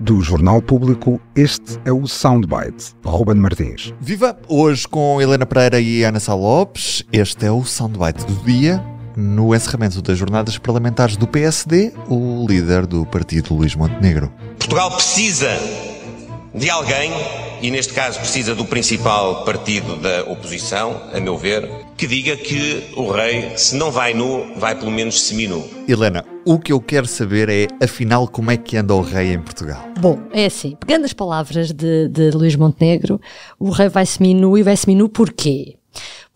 Do Jornal Público, este é o Soundbite, Ruben Martins. Viva! Hoje com Helena Pereira e Ana Sá Lopes, este é o Soundbite do dia. No encerramento das jornadas parlamentares do PSD, o líder do partido Luís Montenegro. Portugal precisa de alguém, e neste caso precisa do principal partido da oposição, a meu ver, que diga que o rei, se não vai nu, vai pelo menos seminu. Helena, o que eu quero saber é, afinal, como é que anda o rei em Portugal? Bom, é assim, pegando as palavras de, de Luís Montenegro, o rei vai seminu e vai seminu porquê?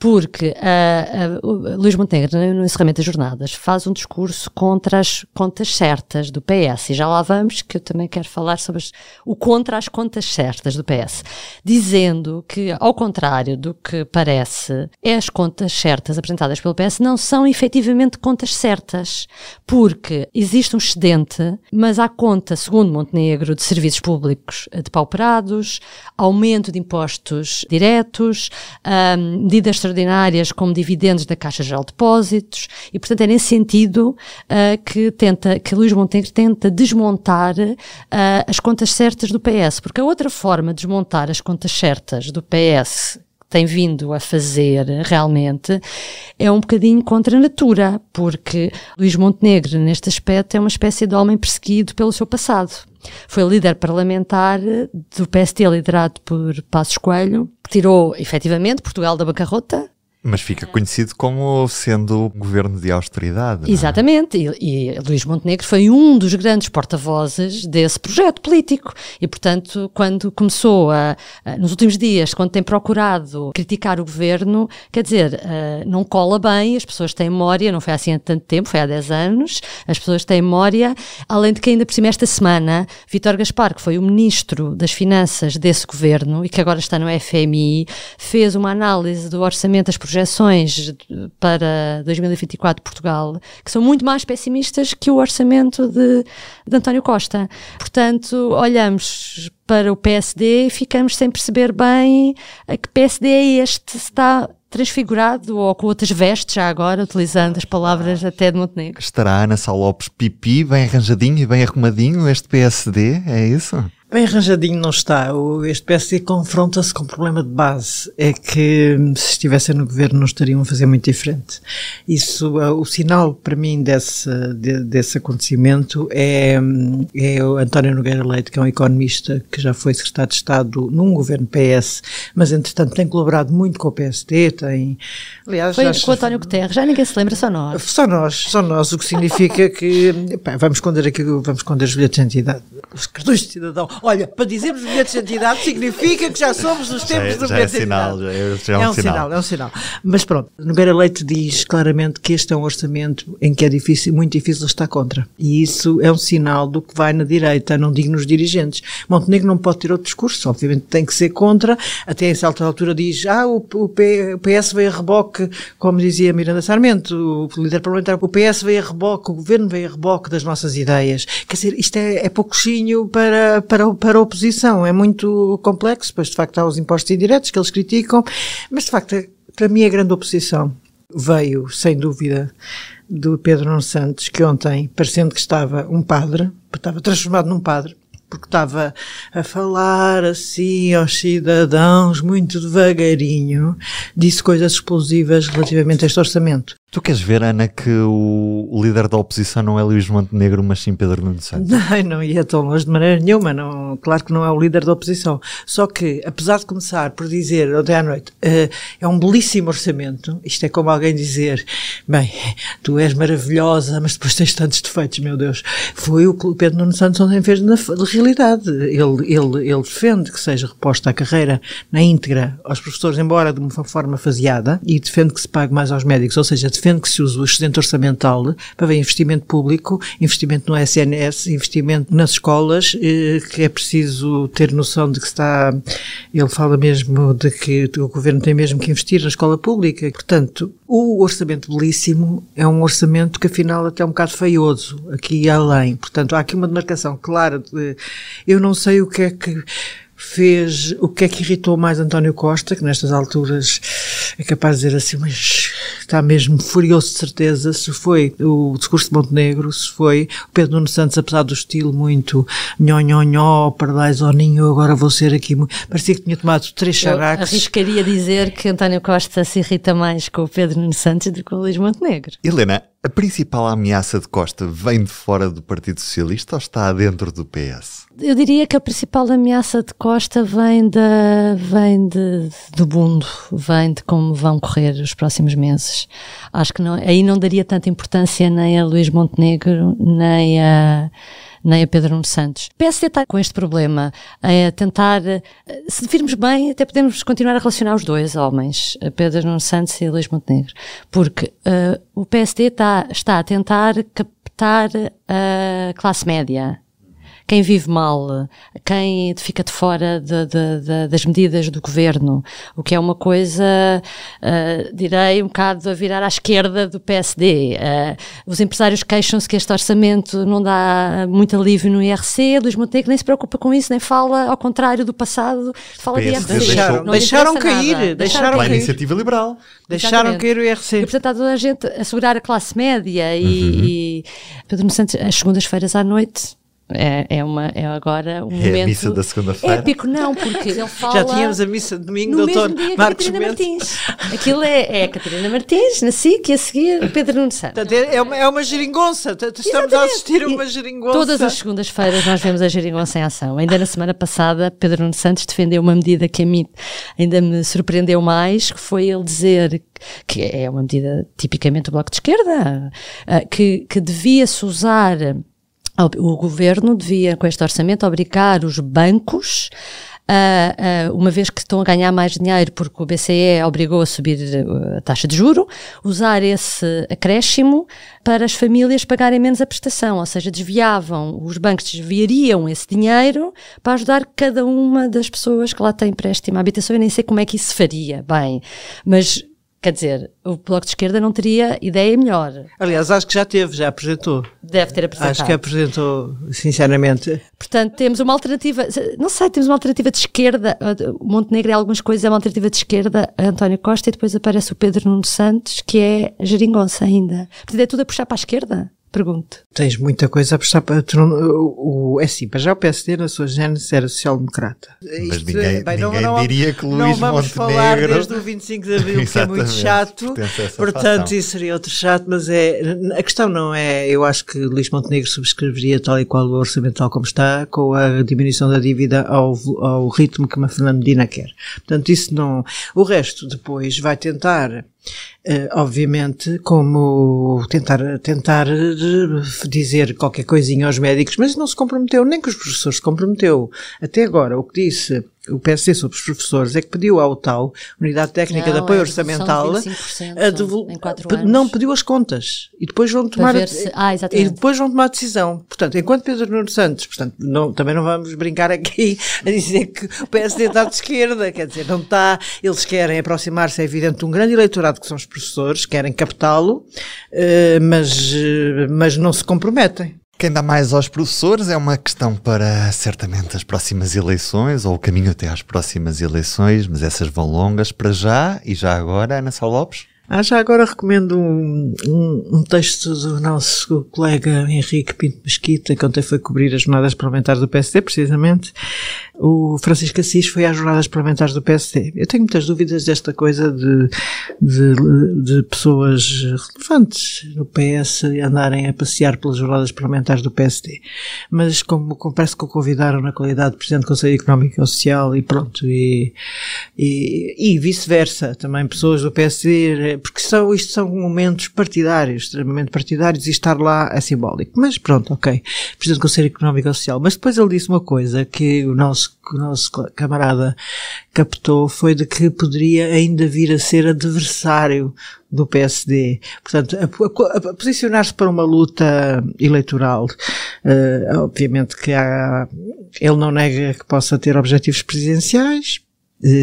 Porque uh, uh, Luís Montenegro, no encerramento das jornadas, faz um discurso contra as contas certas do PS. E já lá vamos, que eu também quero falar sobre as, o contra as contas certas do PS. Dizendo que, ao contrário do que parece, as contas certas apresentadas pelo PS não são efetivamente contas certas. Porque existe um excedente, mas há conta, segundo Montenegro, de serviços públicos depauperados, aumento de impostos diretos, um, medidas extraordinárias como dividendos da Caixa Geral de Depósitos e, portanto, é nesse sentido uh, que tenta, que Luís Montenegro tenta desmontar uh, as contas certas do PS, porque a outra forma de desmontar as contas certas do PS tem vindo a fazer realmente é um bocadinho contra a natura, porque Luís Montenegro, neste aspecto, é uma espécie de homem perseguido pelo seu passado. Foi líder parlamentar do PST liderado por Passos Coelho, que tirou efetivamente Portugal da bancarrota, mas fica conhecido como sendo um governo de austeridade. É? Exatamente, e, e, Luís Montenegro foi um dos grandes porta-vozes desse projeto político. E, portanto, quando começou a, a, nos últimos dias, quando tem procurado criticar o governo, quer dizer, uh, não cola bem, as pessoas têm memória, não foi assim há tanto tempo, foi há 10 anos, as pessoas têm memória, além de que ainda por cima esta semana, Vítor Gaspar, que foi o ministro das Finanças desse governo e que agora está no FMI, fez uma análise do orçamento das projeções para 2024 de Portugal, que são muito mais pessimistas que o orçamento de, de António Costa. Portanto, olhamos para o PSD e ficamos sem perceber bem a que PSD é este, se está transfigurado ou com outras vestes, já agora, utilizando as palavras até de Montenegro. Estará Ana Sá Lopes pipi, bem arranjadinho e bem arrumadinho este PSD, é isso? Bem arranjadinho não está. Este PSD confronta-se com um problema de base. É que se estivessem no governo não estariam a fazer muito diferente. Isso, uh, o sinal para mim desse, de, desse acontecimento é, é o António Nogueira Leite, que é um economista que já foi secretário de Estado num governo PS, mas entretanto tem colaborado muito com o PSD, tem... Aliás, foi com o António Guterres, já ninguém se lembra, só nós. Só nós, só nós, o que significa que pá, vamos esconder aqui, vamos esconder os bilhetes de identidade, os cartões de cidadão Olha, para dizermos bilhetes de identidade significa que já somos nos tempos é, do já bilhete é sinal, de identidade. Já é, já é, um, um sinal. sinal. É um sinal. Mas pronto, Nogueira Leite diz claramente que este é um orçamento em que é difícil, muito difícil estar contra. E isso é um sinal do que vai na direita, não digo nos dirigentes. Montenegro não pode ter outro discurso, obviamente tem que ser contra. Até em certa altura diz, ah, o, o, P, o PS veio a reboque, como dizia Miranda Sarmento, o líder parlamentar, o PS veio a reboque, o governo veio a reboque das nossas ideias. Quer dizer, isto é, é pouquinho para, para para a oposição é muito complexo, pois de facto há os impostos indiretos que eles criticam, mas de facto, para mim a grande oposição veio, sem dúvida, do Pedro Nuno Santos, que ontem, parecendo que estava um padre, estava transformado num padre, porque estava a falar assim aos cidadãos, muito devagarinho, disse coisas explosivas relativamente a este orçamento. Tu queres ver, Ana, que o, líder da oposição não é Luís Montenegro, mas sim Pedro Nuno Santos? Não, não ia tão longe de maneira nenhuma. Não, claro que não é o líder da oposição. Só que, apesar de começar por dizer ontem à noite, uh, é um belíssimo orçamento, isto é como alguém dizer, bem, tu és maravilhosa, mas depois tens tantos defeitos, meu Deus. Foi o que o Pedro Nuno Santos ontem fez na realidade. Ele, ele, ele defende que seja reposta a carreira na íntegra aos professores, embora de uma forma faseada, e defende que se pague mais aos médicos, ou seja, defende que se use o excedente orçamental para ver investimento público, investimento no SNS, investimento nas escolas, eh, que é preciso ter noção de que está, ele fala mesmo de que o governo tem mesmo que investir na escola pública. Portanto, o orçamento belíssimo é um orçamento que afinal até é um bocado feioso, aqui e além. Portanto, há aqui uma demarcação clara de, eu não sei o que é que fez o que é que irritou mais António Costa, que nestas alturas é capaz de dizer assim, mas está mesmo furioso de certeza se foi o discurso de Montenegro, se foi o Pedro Nuno Santos, apesar do estilo muito nhó, nhó, nhó, pardais ao ninho, agora vou ser aqui, parecia que tinha tomado três characos. arriscaria dizer que António Costa se irrita mais com o Pedro Nuno Santos do que com o Luís Montenegro. Helena, a principal ameaça de Costa vem de fora do Partido Socialista ou está dentro do PS? Eu diria que a principal ameaça de Costa vem, da, vem de, do mundo, vem de como vão correr os próximos meses. Acho que não, aí não daria tanta importância nem a Luís Montenegro, nem a nem a Pedro Nuno Santos. O PSD está com este problema, a tentar, se virmos bem, até podemos continuar a relacionar os dois homens, a Pedro Nuno Santos e Luís Montenegro, porque uh, o PSD está, está a tentar captar a classe média quem vive mal, quem fica de fora de, de, de, das medidas do governo, o que é uma coisa, uh, direi, um bocado a virar à esquerda do PSD. Uh, eh, os empresários queixam-se que este orçamento não dá muito alívio no IRC, Luís Montenegro nem se preocupa com isso, nem fala, ao contrário do passado, fala de IRC. Deixaram, deixaram cair, nada. deixaram cair. iniciativa liberal. Deixaram Exatamente. cair o IRC. E, portanto, está toda a gente a assegurar a classe média e, uhum. e Pedro Santos, às segundas-feiras à noite, é, é, uma, é agora um é momento. a missa da segunda-feira. Épico, não, porque ele fala. Já tínhamos a missa de domingo, no doutor mesmo dia Marcos Catarina Martins. Aquilo é, é a Catarina Martins, na SIC, e a seguir Pedro Nuno Santos. É uma, é uma geringonça. Estamos Exatamente. a assistir a uma geringonça. Todas as segundas-feiras nós vemos a geringonça em ação. Ainda na semana passada, Pedro Nuno Santos defendeu uma medida que a mim ainda me surpreendeu mais, que foi ele dizer que é uma medida tipicamente do Bloco de Esquerda, eh, que, que devia-se usar o governo devia, com este orçamento, obrigar os bancos Uh, uh, uma vez que estão a ganhar mais dinheiro porque o BCE obrigou a subir a taxa de juro, usar esse acréscimo para as famílias pagarem menos a prestação, ou seja, desviavam, os bancos desviariam esse dinheiro para ajudar cada uma das pessoas que lá têm empréstimo à habitação. Eu nem sei como é que isso faria, bem, mas Quer dizer, o Bloco de Esquerda não teria ideia melhor. Aliás, acho que já teve, já apresentou. Deve ter apresentado. Acho que apresentou, sinceramente. Portanto, temos uma alternativa, não sei, temos uma alternativa de esquerda. O Montenegro, em algumas coisas, é uma alternativa de esquerda António Costa e depois aparece o Pedro Nuno Santos, que é geringonça ainda. Portanto, é tudo a puxar para a esquerda. Pergunto. Tens muita coisa a prestar para. Tu não, o, o, é assim, para já o PSD na sua gênese era social-democrata. Mas Isto, ninguém, bem, ninguém não, diria que Luís Não vamos Montenegro... falar desde o 25 de Abril, que é muito chato. Portanto, fação. isso seria outro chato, mas é. A questão não é. Eu acho que Luís Montenegro subscreveria tal e qual o orçamento tal como está, com a diminuição da dívida ao, ao ritmo que a Fernando Medina quer. Portanto, isso não. O resto depois vai tentar Uh, obviamente, como tentar, tentar dizer qualquer coisinha aos médicos, mas não se comprometeu, nem que os professores se comprometeu. Até agora, o que disse o PSD sobre os professores é que pediu ao tal Unidade Técnica não, de Apoio Orçamental a não pediu as contas e depois vão tomar se, ah, e depois vão tomar decisão. Portanto, enquanto Pedro Nuno Santos, portanto, não, também não vamos brincar aqui a dizer que o PSD está de esquerda, quer dizer, não está, eles querem aproximar-se, é evidente, de um grande eleitorado que são os professores, querem captá-lo, eh, mas, eh, mas não se comprometem. Quem dá mais aos professores é uma questão para certamente as próximas eleições ou o caminho até às próximas eleições, mas essas vão longas para já e já agora, Ana Sá Lopes. Ah, já agora recomendo um, um, um, texto do nosso colega Henrique Pinto Mesquita, que ontem foi cobrir as jornadas parlamentares do PSD, precisamente. O Francisco Assis foi às jornadas parlamentares do PSD. Eu tenho muitas dúvidas desta coisa de, de, de pessoas relevantes no PS andarem a passear pelas jornadas parlamentares do PSD. Mas como, parece que o convidaram na qualidade de Presidente do Conselho Económico e Social e pronto, e, e, e vice-versa, também pessoas do PSD porque são, isto são momentos partidários, extremamente partidários, e estar lá é simbólico. Mas pronto, ok. Presidente do Conselho Económico e Social. Mas depois ele disse uma coisa que o nosso, que o nosso camarada captou, foi de que poderia ainda vir a ser adversário do PSD. Portanto, a, a, a posicionar-se para uma luta eleitoral, uh, obviamente que há, ele não nega que possa ter objetivos presidenciais,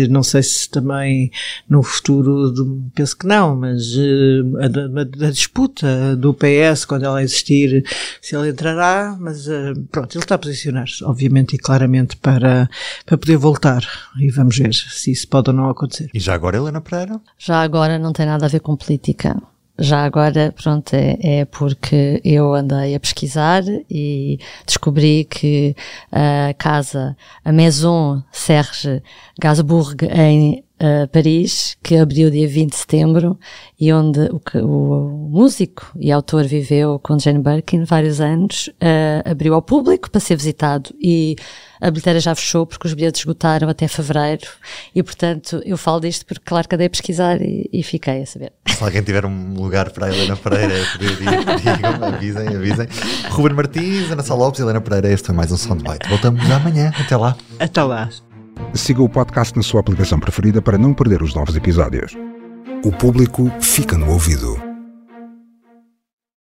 não sei se também no futuro, de, penso que não, mas eh, a, a, a, disputa do PS, quando ela existir, se ele entrará, mas eh, pronto, ele está a posicionar-se, obviamente e claramente, para, para poder voltar. E vamos ver se isso pode ou não acontecer. E já agora, Helena Pereira? Já agora não tem nada a ver com política. Já agora, pronto, é, é, porque eu andei a pesquisar e descobri que a casa, a Maison Serge Gainsbourg em uh, Paris, que abriu dia 20 de setembro e onde o, o, músico e autor viveu com Jane Birkin vários anos, uh, abriu ao público para ser visitado e a bilheteira já fechou porque os bilhetes esgotaram até fevereiro e, portanto, eu falo disto porque, claro, que andei a pesquisar e, e fiquei a saber. Se alguém tiver um lugar para a Helena Pereira, digam, avisem, avisem. Ruben Martins, Ana Salopes e Helena Pereira, este foi mais um Soundbite. Voltamos amanhã. Até lá. Até lá. Siga o podcast na sua aplicação preferida para não perder os novos episódios. O público fica no ouvido.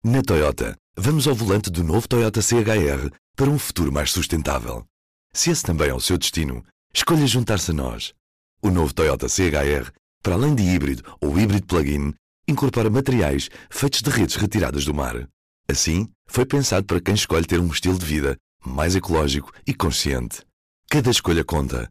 Na Toyota, vamos ao volante do novo Toyota CHR para um futuro mais sustentável. Se esse também é o seu destino, escolha juntar-se a nós. O novo Toyota CHR, para além de híbrido ou híbrido plug-in, incorpora materiais feitos de redes retiradas do mar. Assim, foi pensado para quem escolhe ter um estilo de vida mais ecológico e consciente. Cada escolha conta